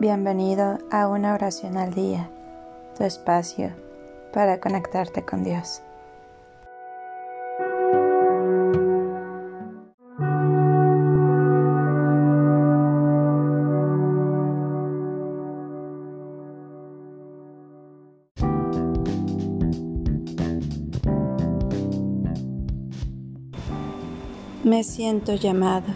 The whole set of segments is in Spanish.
Bienvenido a una oración al día, tu espacio para conectarte con Dios. Me siento llamado.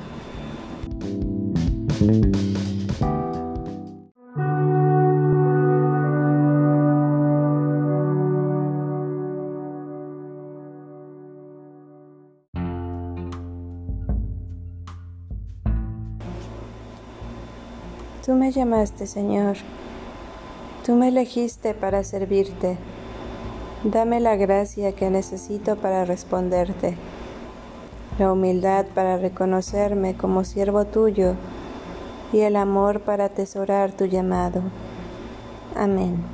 Tú me llamaste, Señor. Tú me elegiste para servirte. Dame la gracia que necesito para responderte, la humildad para reconocerme como siervo tuyo y el amor para atesorar tu llamado. Amén.